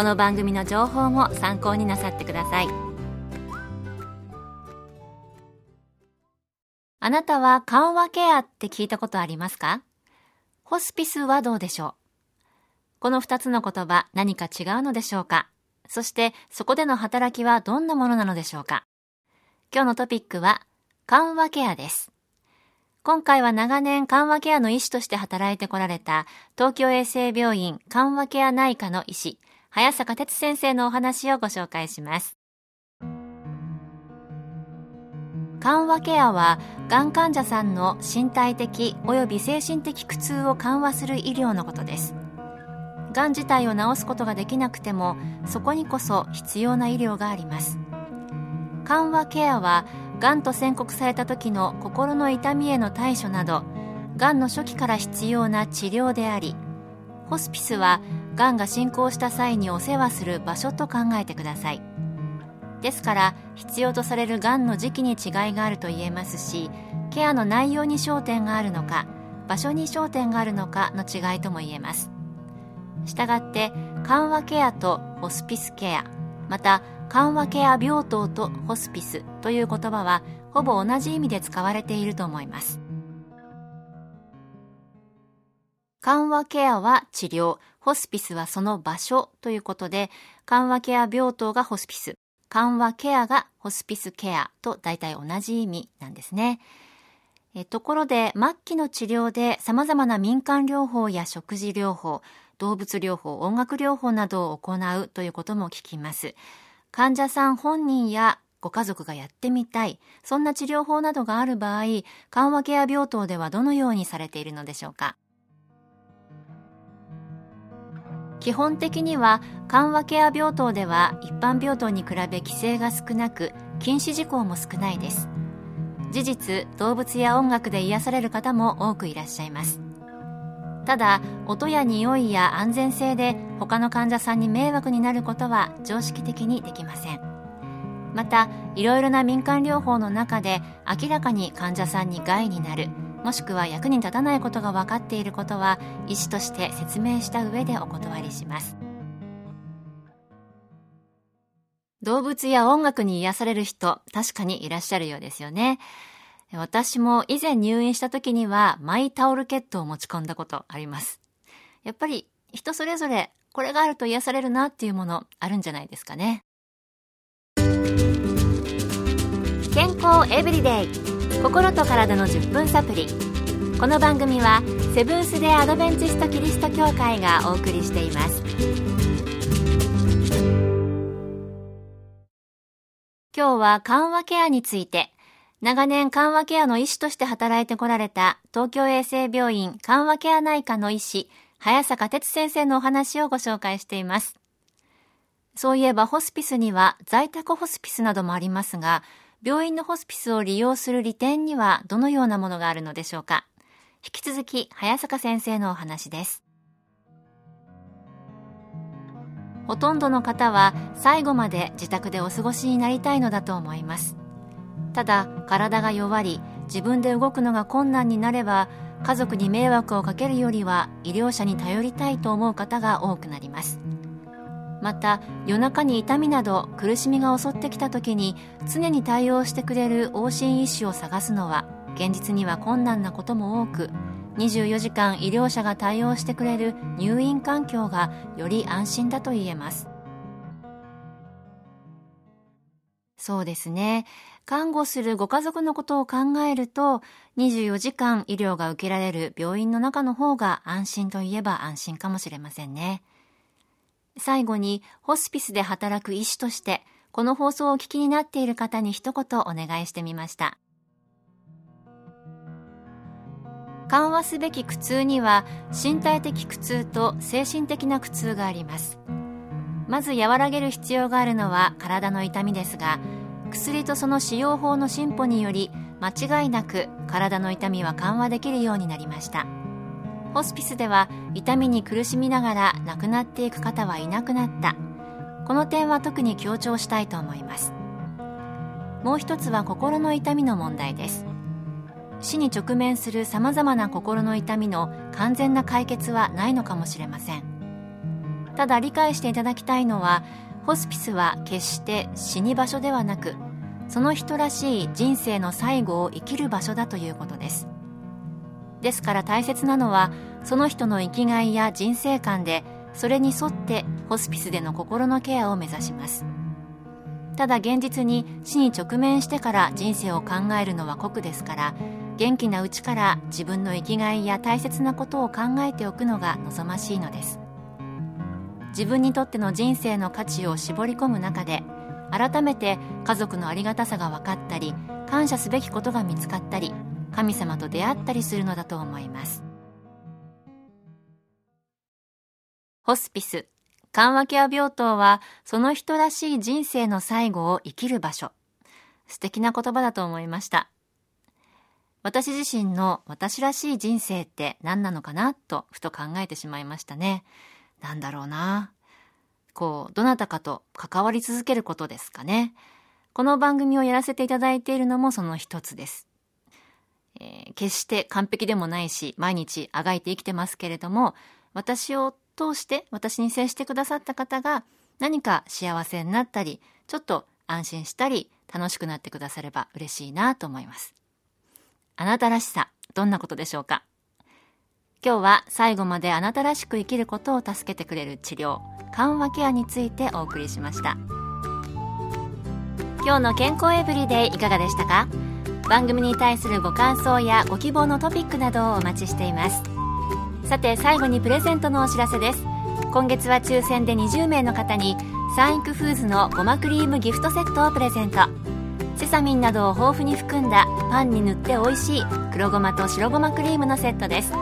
この番組の情報も参考になさってください。あなたは緩和ケアって聞いたことありますか？ホスピスはどうでしょう？この二つの言葉何か違うのでしょうか？そしてそこでの働きはどんなものなのでしょうか？今日のトピックは緩和ケアです。今回は長年緩和ケアの医師として働いてこられた東京衛生病院緩和ケア内科の医師、早坂哲先生のお話をご紹介します。緩和ケアは、がん患者さんの身体的及び精神的苦痛を緩和する医療のことです。がん自体を治すことができなくても、そこにこそ必要な医療があります。緩和ケアは、がんと宣告された時の心の痛みへの対処などがんの初期から必要な治療でありホスピスはがんが進行した際にお世話する場所と考えてください。ですから必要とされるがんの時期に違いがあると言えますしケアの内容に焦点があるのか場所に焦点があるのかの違いとも言えます。したがって緩和ケアとホスピスケアまた緩和ケア病棟とホスピスという言葉はほぼ同じ意味で使われていると思います。緩和ケアは治療ホスピスはその場所ということで緩和ケア病棟がホスピス緩和ケアがホスピスケアと大体同じ意味なんですね。えところで末期の治療で様々な民間療法や食事療法動物療法音楽療法などを行うということも聞きます。患者さん本人やご家族がやってみたい、そんな治療法などがある場合、緩和ケア病棟ではどのようにされているのでしょうか？基本的には緩和ケア病棟では一般病棟に比べ規制が少なく禁止事項も少ないです。事実動物や音楽で癒される方も多くいらっしゃいます。ただ音や匂いや安全性で他の患者さんに迷惑になることは常識的にできません。またいろいろな民間療法の中で明らかに患者さんに害になる。もしくは役に立たないことが分かっていることは医師として説明した上でお断りします動物や音楽に癒される人確かにいらっしゃるようですよね私も以前入院した時にはマイタオルケットを持ち込んだことあります。やっぱり人それぞれこれがあると癒されるなっていうものあるんじゃないですかね。健康エブリデイ心と体の10分サプリこの番組はセブンス・デ・アドベンチスト・キリスト教会がお送りしています今日は緩和ケアについて長年緩和ケアの医師として働いてこられた東京衛生病院緩和ケア内科の医師、早坂哲先生のお話をご紹介しています。そういえばホスピスには在宅ホスピスなどもありますが、病院のホスピスを利用する利点にはどのようなものがあるのでしょうか？引き続き早坂先生のお話です。ほとんどの方は最後まで自宅でお過ごしになりたいのだと思います。ただ体が弱り自分で動くのが困難になれば家族に迷惑をかけるよりは医療者に頼りたいと思う方が多くなりますまた夜中に痛みなど苦しみが襲ってきた時に常に対応してくれる往診医師を探すのは現実には困難なことも多く24時間医療者が対応してくれる入院環境がより安心だと言えますそうですね。看護するご家族のことを考えると、24時間医療が受けられる病院の中の方が安心といえば安心かもしれませんね。最後に、ホスピスで働く医師として、この放送をお聞きになっている方に一言お願いしてみました。緩和すべき苦痛には身体的苦痛と精神的な苦痛がありますまず和らげる必要があるのは体の痛みですが薬とその使用法の進歩により間違いなく体の痛みは緩和できるようになりましたホスピスでは痛みに苦しみながら亡くなっていく方はいなくなった。この点は特に強調したいと思います。もう一つは心の痛みの問題です。死に直面するさまざまな心の痛みの完全な解決はないのかもしれません。ただ理解していただきたいのはホスピスは決して死に場所ではなくその人らしい人生の最後を生きる場所だということです。ですから大切なのはその人の生きがいや人生観でそれに沿ってホスピスでの心のケアを目指します。ただ現実に死に直面してから人生を考えるのは酷ですから元気なうちから自分の生きがいや大切なことを考えておくのが望ましいのです。自分にとっての人生の価値を絞り込む中で改めて家族のありがたさが分かったり感謝すべきことが見つかったり神様と出会ったりするのだと思いますホスピス緩和ケア病棟はその人らしい人生の最後を生きる場所素敵な言葉だと思いました私自身の私らしい人生って何なのかなとふと考えてしまいましたね。なんだろうな。こう、どなたかと関わり続けることですかね。この番組をやらせていただいているのもその一つです。えー、決して完璧でもないし、毎日あがいて生きてますけれども、私を通して私に接してくださった方が何か幸せになったり、ちょっと安心したり、楽しくなってくだされば嬉しいなと思います。あなたらしさ、どんなことでしょうか？今日は最後まであなたらしく生きることを助けてくれる治療、緩和ケアについてお送りしました。今日の健康エブリデイいかがでしたか？番組に対するご感想やご希望のトピックなどをお待ちしています。さて最後にプレゼントのお知らせです。今月は抽選で20名の方にサンイクフーズのごまクリームギフトセットをプレゼント。セサミンなどを豊富に含んだパンに塗って美味しい黒ごまと白ごまクリームのセットです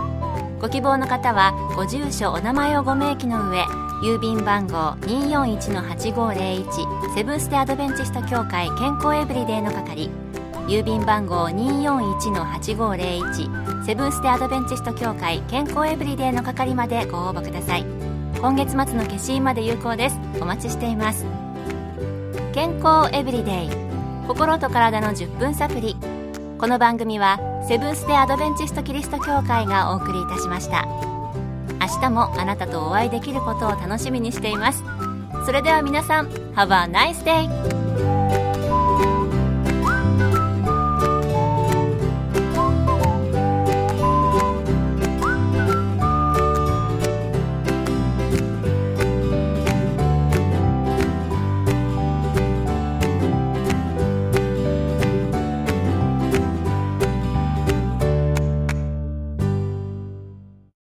ご希望の方はご住所お名前をご明記の上郵便番号241-8501セブンス・テアドベンチスト協会健康エブリデイの係郵便番号241-8501セブンス・テアドベンチスト協会健康エブリデイの係までご応募ください。今月末の消印まで有効です。お待ちしています。健康エブリデイ。心と体の10分サプリこの番組はセブンス・デ・アドベンチスト・キリスト教会がお送りいたしました。明日もあなたとお会いできることを楽しみにしています。それでは皆さん Have a nice day!